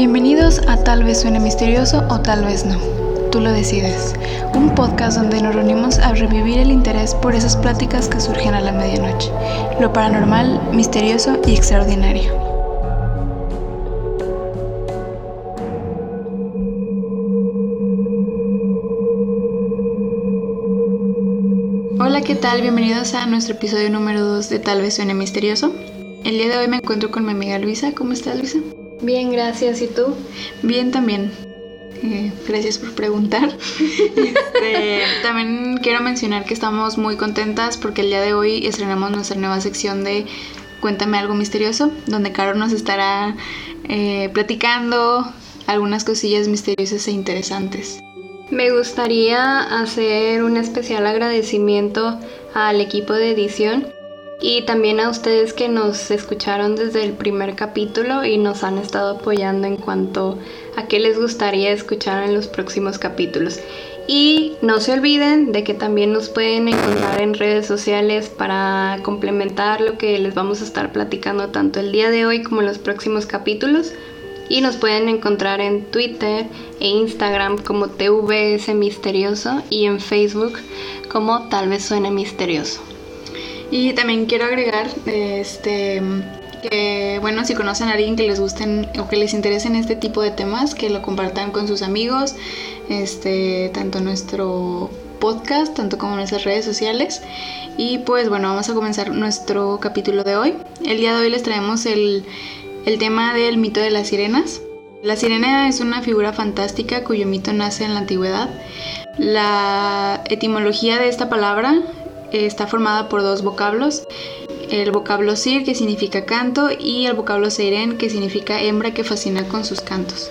Bienvenidos a Tal vez suene misterioso o tal vez no. Tú lo decides. Un podcast donde nos reunimos a revivir el interés por esas pláticas que surgen a la medianoche. Lo paranormal, misterioso y extraordinario. Hola, ¿qué tal? Bienvenidos a nuestro episodio número 2 de Tal vez suene misterioso. El día de hoy me encuentro con mi amiga Luisa. ¿Cómo estás, Luisa? Bien, gracias. ¿Y tú? Bien también. Eh, gracias por preguntar. Este, también quiero mencionar que estamos muy contentas porque el día de hoy estrenamos nuestra nueva sección de Cuéntame algo misterioso, donde Caro nos estará eh, platicando algunas cosillas misteriosas e interesantes. Me gustaría hacer un especial agradecimiento al equipo de edición y también a ustedes que nos escucharon desde el primer capítulo y nos han estado apoyando en cuanto a qué les gustaría escuchar en los próximos capítulos. Y no se olviden de que también nos pueden encontrar en redes sociales para complementar lo que les vamos a estar platicando tanto el día de hoy como en los próximos capítulos. Y nos pueden encontrar en Twitter e Instagram como TVS Misterioso y en Facebook como Tal vez suene misterioso. Y también quiero agregar este que bueno, si conocen a alguien que les gusten o que les interesen este tipo de temas, que lo compartan con sus amigos, este, tanto nuestro podcast, tanto como nuestras redes sociales. Y pues bueno, vamos a comenzar nuestro capítulo de hoy. El día de hoy les traemos el, el tema del mito de las sirenas. La sirena es una figura fantástica cuyo mito nace en la antigüedad. La etimología de esta palabra está formada por dos vocablos, el vocablo sir que significa canto y el vocablo seiren que significa hembra que fascina con sus cantos.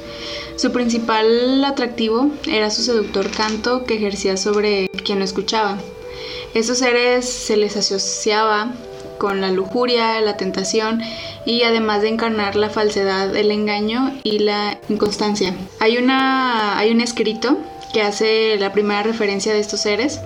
Su principal atractivo era su seductor canto que ejercía sobre quien lo escuchaba. Estos seres se les asociaba con la lujuria, la tentación y además de encarnar la falsedad, el engaño y la inconstancia. Hay, una, hay un escrito que hace la primera referencia de estos seres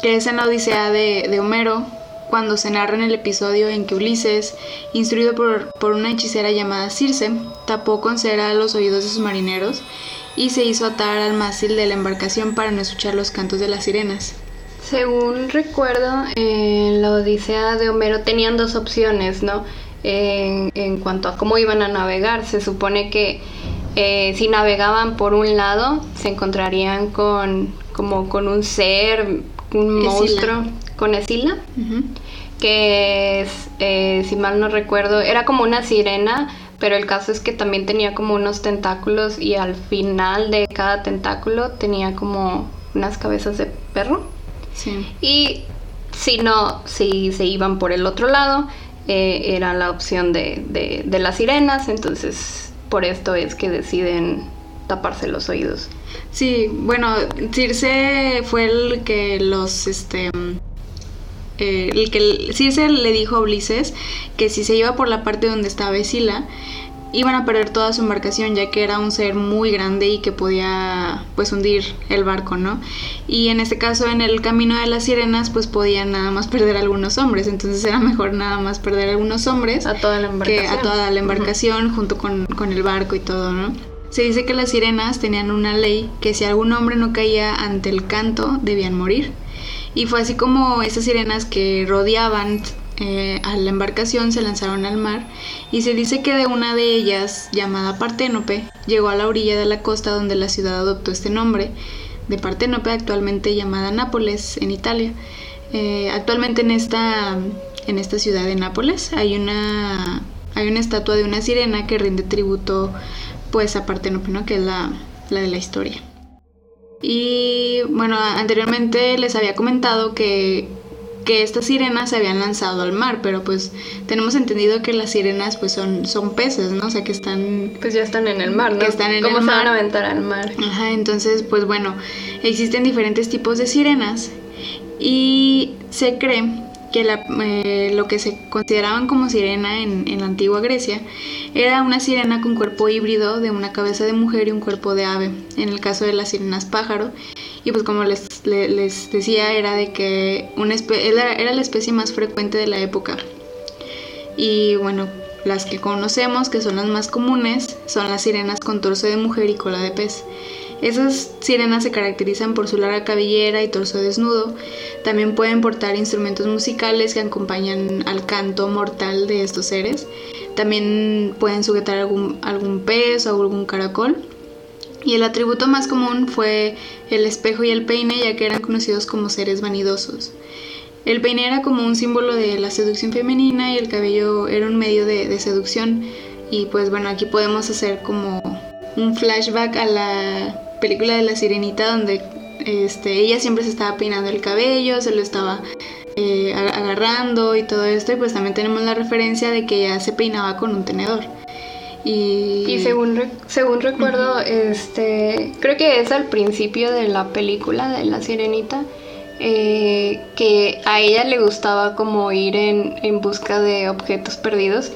que es en la Odisea de, Homero, cuando se narra en el episodio en que Ulises, instruido por, por, una hechicera llamada Circe, tapó con cera los oídos de sus marineros y se hizo atar al mástil de la embarcación para no escuchar los cantos de las sirenas. Según recuerdo, en la Odisea de Homero tenían dos opciones, ¿no? En, cuanto a cómo iban a navegar, se supone que eh, si navegaban por un lado, se encontrarían con como con un ser un monstruo con Esila, que es, eh, si mal no recuerdo, era como una sirena, pero el caso es que también tenía como unos tentáculos y al final de cada tentáculo tenía como unas cabezas de perro. Sí. Y si no, si se iban por el otro lado, eh, era la opción de, de las sirenas, entonces por esto es que deciden taparse los oídos. Sí, bueno, Circe fue el que los, este, eh, el que Circe le dijo a Ulises que si se iba por la parte donde estaba Escila, iban a perder toda su embarcación ya que era un ser muy grande y que podía pues hundir el barco, ¿no? Y en este caso en el camino de las sirenas pues podían nada más perder algunos hombres, entonces era mejor nada más perder algunos hombres a toda la embarcación, que a toda la embarcación junto con, con el barco y todo, ¿no? Se dice que las sirenas tenían una ley que si algún hombre no caía ante el canto debían morir. Y fue así como esas sirenas que rodeaban eh, a la embarcación se lanzaron al mar y se dice que de una de ellas, llamada Parténope, llegó a la orilla de la costa donde la ciudad adoptó este nombre, de Parténope actualmente llamada Nápoles en Italia. Eh, actualmente en esta, en esta ciudad de Nápoles hay una, hay una estatua de una sirena que rinde tributo pues a Parténope, ¿no? que es la, la de la historia. Y bueno, anteriormente les había comentado que, que estas sirenas se habían lanzado al mar, pero pues tenemos entendido que las sirenas pues son, son peces, ¿no? O sea que están... Pues ya están en el mar, ¿no? están en ¿Cómo el se mar. van a aventar al mar? Ajá, entonces pues bueno, existen diferentes tipos de sirenas y se cree que eh, lo que se consideraban como sirena en, la antigua Grecia era una sirena con cuerpo híbrido de una cabeza de mujer y un cuerpo de ave, en el caso de las sirenas pájaro. Y pues como les, les, decía, era de que una era, era la especie más frecuente de la época. Y bueno, las que conocemos, que son las más comunes, son las sirenas con torso de mujer y cola de pez. Esas sirenas se caracterizan por su larga cabellera y torso desnudo. También pueden portar instrumentos musicales que acompañan al canto mortal de estos seres. También pueden sujetar algún, algún pez o algún caracol. Y el atributo más común fue el espejo y el peine, ya que eran conocidos como seres vanidosos. El peine era como un símbolo de la seducción femenina y el cabello era un medio de, de seducción. Y pues bueno, aquí podemos hacer como un flashback a la película de la sirenita donde este, ella siempre se estaba peinando el cabello, se lo estaba eh, agarrando y todo esto. Y pues también tenemos la referencia de que ella se peinaba con un tenedor. Y, según, según recuerdo, este, creo que es al principio de la película de La Sirenita, eh, que a ella le gustaba como ir en, busca de objetos perdidos.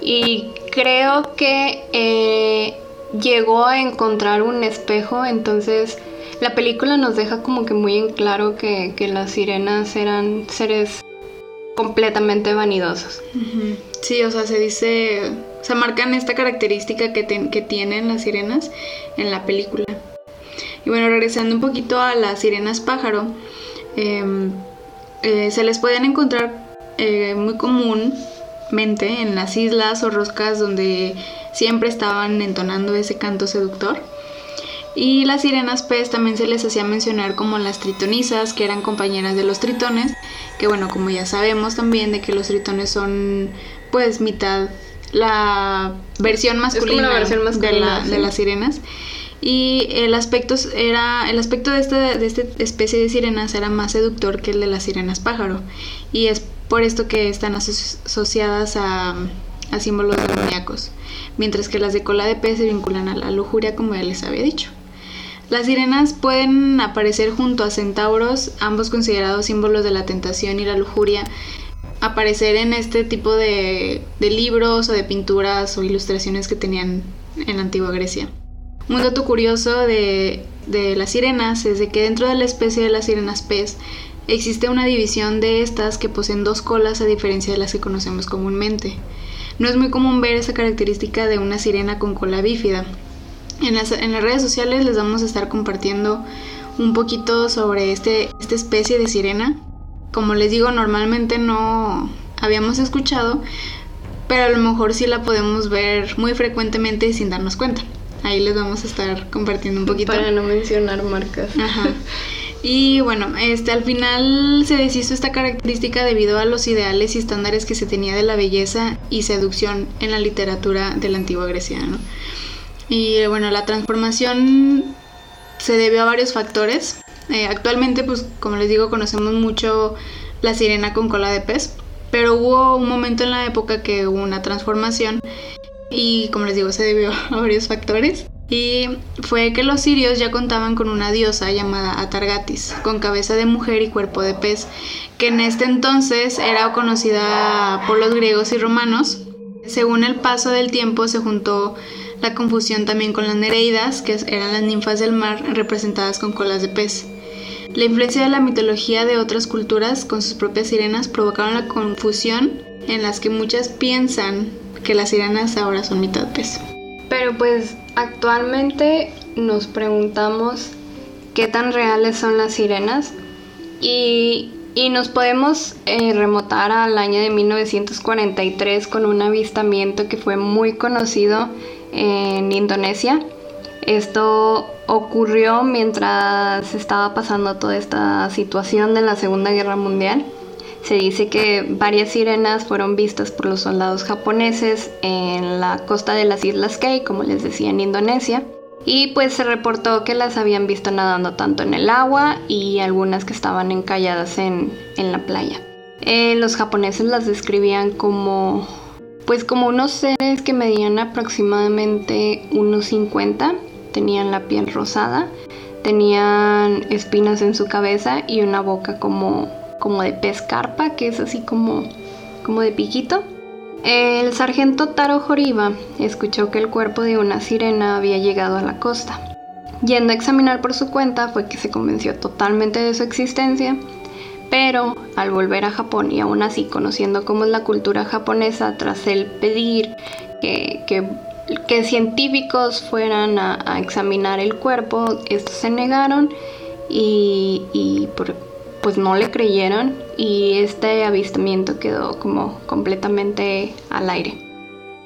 Y creo que eh, llegó a encontrar un espejo, entonces la película nos deja como que muy en claro que, las sirenas eran seres completamente vanidosos. Sí, o sea, se dice se marcan esta característica que, que tienen las sirenas en la película. Y bueno, regresando un poquito a las sirenas pájaro, em, eh, se les pueden encontrar eh, muy comúnmente en las islas o roscas donde siempre estaban entonando ese canto seductor. Y las sirenas pez también se les hacía mencionar como las tritonisas, que eran compañeras de los tritones, que bueno, como ya sabemos también de que los tritones son pues mitad la versión masculina, de, las sirenas. Y el aspecto era el aspecto de esta, de esta especie de sirenas era más seductor que el de las sirenas pájaro. Y es por esto que están asociadas a, símbolos demoníacos. Mientras que las de cola de pez se vinculan a la lujuria, como ya les había dicho. Las sirenas pueden aparecer junto a centauros, ambos considerados símbolos de la tentación y la lujuria, aparecer en este tipo de, libros o de pinturas o ilustraciones que tenían en la antigua Grecia. Un dato curioso de, de las sirenas es de que dentro de la especie de las sirenas pez existe una división de estas que poseen dos colas a diferencia de las que conocemos comúnmente. No es muy común ver esa característica de una sirena con cola bífida. En las, en las redes sociales les vamos a estar compartiendo un poquito sobre este, esta especie de sirena como les digo, normalmente no habíamos escuchado, pero a lo mejor sí la podemos ver muy frecuentemente sin darnos cuenta. Ahí les vamos a estar compartiendo un poquito. Para no mencionar marcas. Ajá. Y bueno, este al final se deshizo esta característica debido a los ideales y estándares que se tenía de la belleza y seducción en la literatura de la antigua Grecia, ¿no? Y bueno, la transformación se debió a varios factores. Eh, actualmente, pues como les digo, conocemos mucho la sirena con cola de pez, pero hubo un momento en la época que hubo una transformación y como les digo, se debió a varios factores. Y fue que los sirios ya contaban con una diosa llamada Atargatis, con cabeza de mujer y cuerpo de pez, que en este entonces era conocida por los griegos y romanos. Según el paso del tiempo se juntó la confusión también con las nereidas, que eran las ninfas del mar representadas con colas de pez. La influencia de la mitología de otras culturas con sus propias sirenas provocaron la confusión en las que muchas piensan que las sirenas ahora son mitad pez. Pero pues actualmente nos preguntamos qué tan reales son las sirenas y, nos podemos eh, remotar al año de 1943 con un avistamiento que fue muy conocido en Indonesia esto ocurrió mientras estaba pasando toda esta situación de la Segunda Guerra Mundial. Se dice que varias sirenas fueron vistas por los soldados japoneses en la costa de las Islas Kei, como les decía en Indonesia. Y pues se reportó que las habían visto nadando tanto en el agua y algunas que estaban encalladas en, la playa. Eh, los japoneses las describían como pues como unos seres que medían aproximadamente unos 50 tenían la piel rosada, tenían espinas en su cabeza y una boca como, como de pez carpa, que es así como, como de piquito. El sargento Taro Joriba escuchó que el cuerpo de una sirena había llegado a la costa. Yendo a examinar por su cuenta fue que se convenció totalmente de su existencia, pero al volver a Japón y aún así conociendo cómo es la cultura japonesa, tras el pedir que, que, científicos fueran a, examinar el cuerpo, estos se negaron y, y pues no le creyeron y este avistamiento quedó como completamente al aire.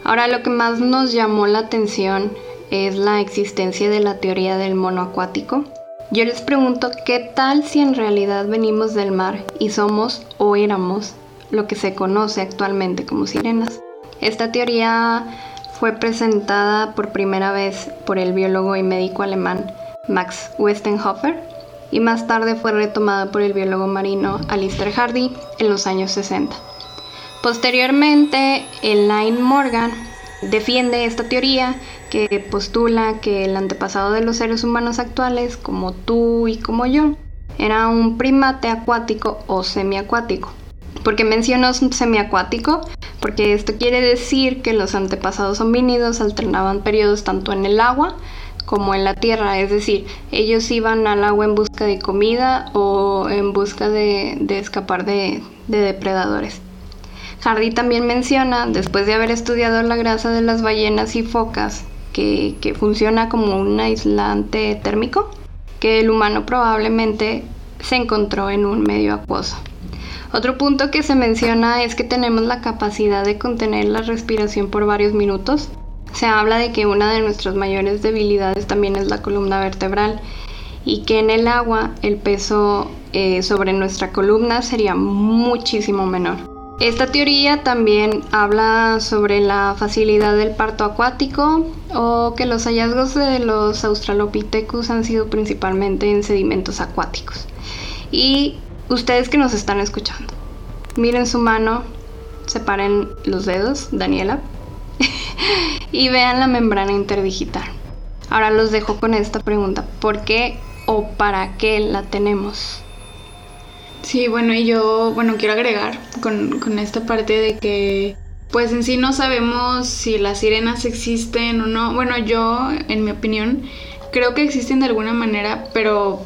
Ahora lo que más nos llamó la atención es la existencia de la teoría del mono acuático. Yo les pregunto, ¿qué tal si en realidad venimos del mar y somos o éramos lo que se conoce actualmente como sirenas? Esta teoría fue presentada por primera vez por el biólogo y médico alemán Max Westenhofer y más tarde fue retomada por el biólogo marino Alistair Hardy en los años 60. Posteriormente, Elaine Morgan defiende esta teoría que postula que el antepasado de los seres humanos actuales, como tú y como yo, era un primate acuático o semiacuático. ¿Por qué menciono semiacuático? Porque esto quiere decir que los antepasados homínidos alternaban periodos tanto en el agua como en la tierra, es decir, ellos iban al agua en busca de comida o en busca de, escapar de depredadores. Hardy también menciona, después de haber estudiado la grasa de las ballenas y focas, que, funciona como un aislante térmico, que el humano probablemente se encontró en un medio acuoso. Otro punto que se menciona es que tenemos la capacidad de contener la respiración por varios minutos. Se habla de que una de nuestras mayores debilidades también es la columna vertebral y que en el agua el peso eh, sobre nuestra columna sería muchísimo menor. Esta teoría también habla sobre la facilidad del parto acuático o que los hallazgos de los Australopithecus han sido principalmente en sedimentos acuáticos. Y ustedes que nos están escuchando, miren su mano, separen los dedos, Daniela, y vean la membrana interdigital. Ahora los dejo con esta pregunta, ¿por qué o para qué la tenemos? Sí, bueno, y yo, bueno, quiero agregar con, con esta parte de que pues en sí no sabemos si las sirenas existen o no. Bueno, yo, en mi opinión, creo que existen de alguna manera, pero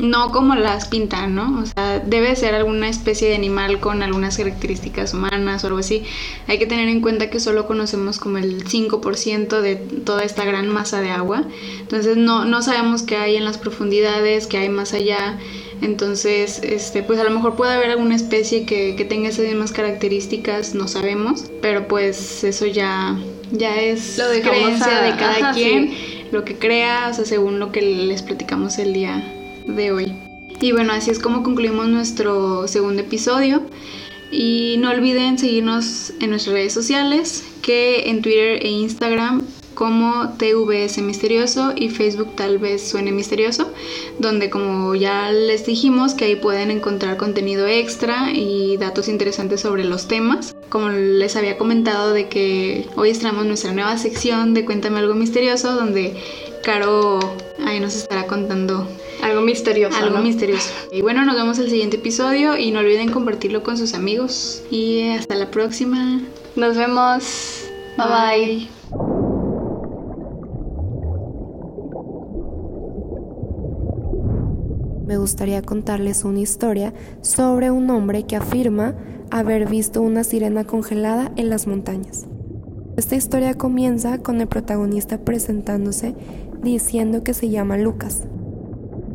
no como las pintan, ¿no? O sea, debe ser alguna especie de animal con algunas características humanas o algo así. Hay que tener en cuenta que solo conocemos como el 5% de toda esta gran masa de agua. Entonces no, no sabemos qué hay en las profundidades, qué hay más allá. Entonces, este, pues a lo mejor puede haber alguna especie que, tenga esas mismas características, no sabemos, pero pues eso ya, ya es lo de creencia de cada quien, lo que crea, o sea, según lo que les platicamos el día de hoy. Y bueno, así es como concluimos nuestro segundo episodio. Y no olviden seguirnos en nuestras redes sociales, que en Twitter e Instagram como TVS Misterioso y Facebook tal vez suene misterioso, donde como ya les dijimos que ahí pueden encontrar contenido extra y datos interesantes sobre los temas. Como les había comentado de que hoy estrenamos nuestra nueva sección de Cuéntame algo misterioso, donde Caro ahí nos estará contando algo misterioso. Algo misterioso. Y bueno, nos vemos el siguiente episodio y no olviden compartirlo con sus amigos. Y hasta la próxima. Nos vemos. bye. bye. me gustaría contarles una historia sobre un hombre que afirma haber visto una sirena congelada en las montañas. Esta historia comienza con el protagonista presentándose diciendo que se llama Lucas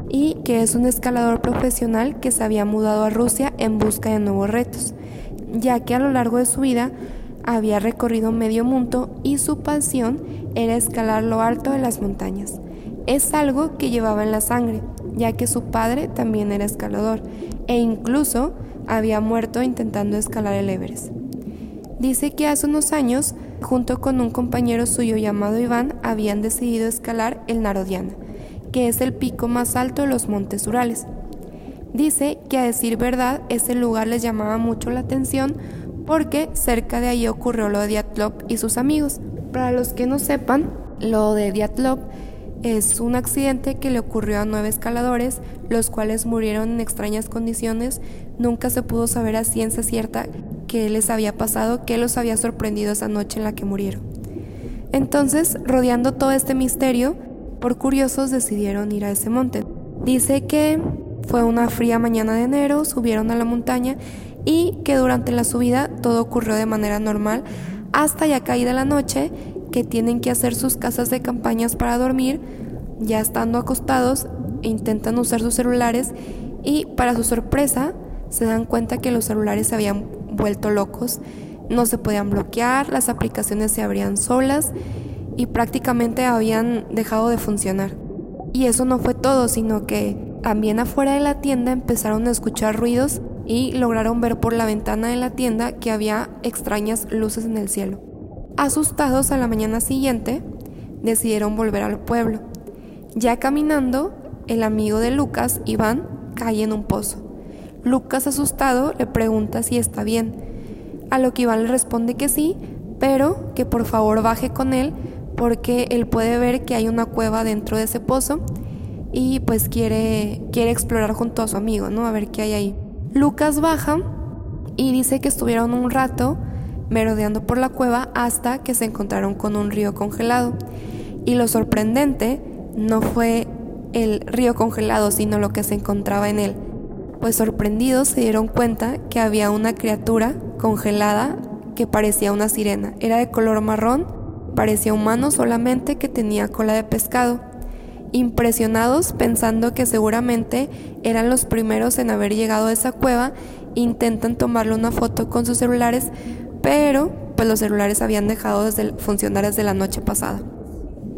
y que es un escalador profesional que se había mudado a Rusia en busca de nuevos retos, ya que a lo largo de su vida había recorrido medio mundo y su pasión era escalar lo alto de las montañas. Es algo que llevaba en la sangre, ya que su padre también era escalador e incluso había muerto intentando escalar el Everest. Dice que hace unos años, junto con un compañero suyo llamado Iván, habían decidido escalar el Narodiana, que es el pico más alto de los montes Urales. Dice que a decir verdad, ese lugar les llamaba mucho la atención porque cerca de allí ocurrió lo de Diatlov y sus amigos. Para los que no sepan, lo de Diatlov es un accidente que le ocurrió a nueve escaladores, los cuales murieron en extrañas condiciones. Nunca se pudo saber a ciencia cierta qué les había pasado, qué los había sorprendido esa noche en la que murieron. Entonces, rodeando todo este misterio, por curiosos decidieron ir a ese monte. Dice que Fue una fría mañana de enero, subieron a la montaña y que durante la subida todo ocurrió de manera normal hasta ya caída la noche que tienen que hacer sus casas de campañas para dormir, ya estando acostados intentan usar sus celulares y para su sorpresa se dan cuenta que los celulares se habían vuelto locos, no se podían bloquear, las aplicaciones se abrían solas y prácticamente habían dejado de funcionar. Y eso no fue todo, sino que también afuera de la tienda empezaron a escuchar ruidos y lograron ver por la ventana de la tienda que había extrañas luces en el cielo. Asustados a la mañana siguiente, decidieron volver al pueblo. Ya caminando, el amigo de Lucas, Iván, cae en un pozo. Lucas, asustado, le pregunta si está bien, a lo que Iván le responde que sí, pero que por favor baje con él porque él puede ver que hay una cueva dentro de ese pozo y pues quiere, quiere explorar junto a su amigo, ¿no? A ver qué hay ahí. Lucas baja y dice que estuvieron un rato merodeando por la cueva hasta que se encontraron con un río congelado. Y lo sorprendente no fue el río congelado, sino lo que se encontraba en él. Pues sorprendidos se dieron cuenta que había una criatura congelada que parecía una sirena. Era de color marrón, parecía humano solamente que tenía cola de pescado. Impresionados, pensando que seguramente eran los primeros en haber llegado a esa cueva, intentan tomarle una foto con sus celulares, pero pues los celulares habían dejado de funcionar desde la noche pasada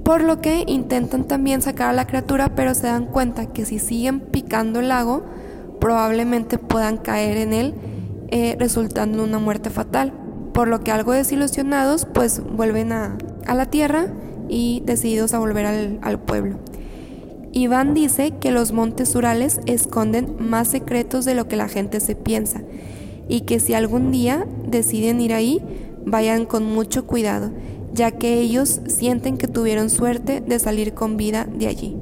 por lo que intentan también sacar a la criatura, pero se dan cuenta que si siguen picando el lago, probablemente puedan caer en él, eh, resultando en una muerte fatal. Por lo que algo desilusionados, pues vuelven a, la tierra y decididos a volver al, al pueblo. Iván dice que los montes Urales esconden más secretos de lo que la gente se piensa y que si algún día deciden ir ahí, vayan con mucho cuidado ya que ellos sienten que tuvieron suerte de salir con vida de allí.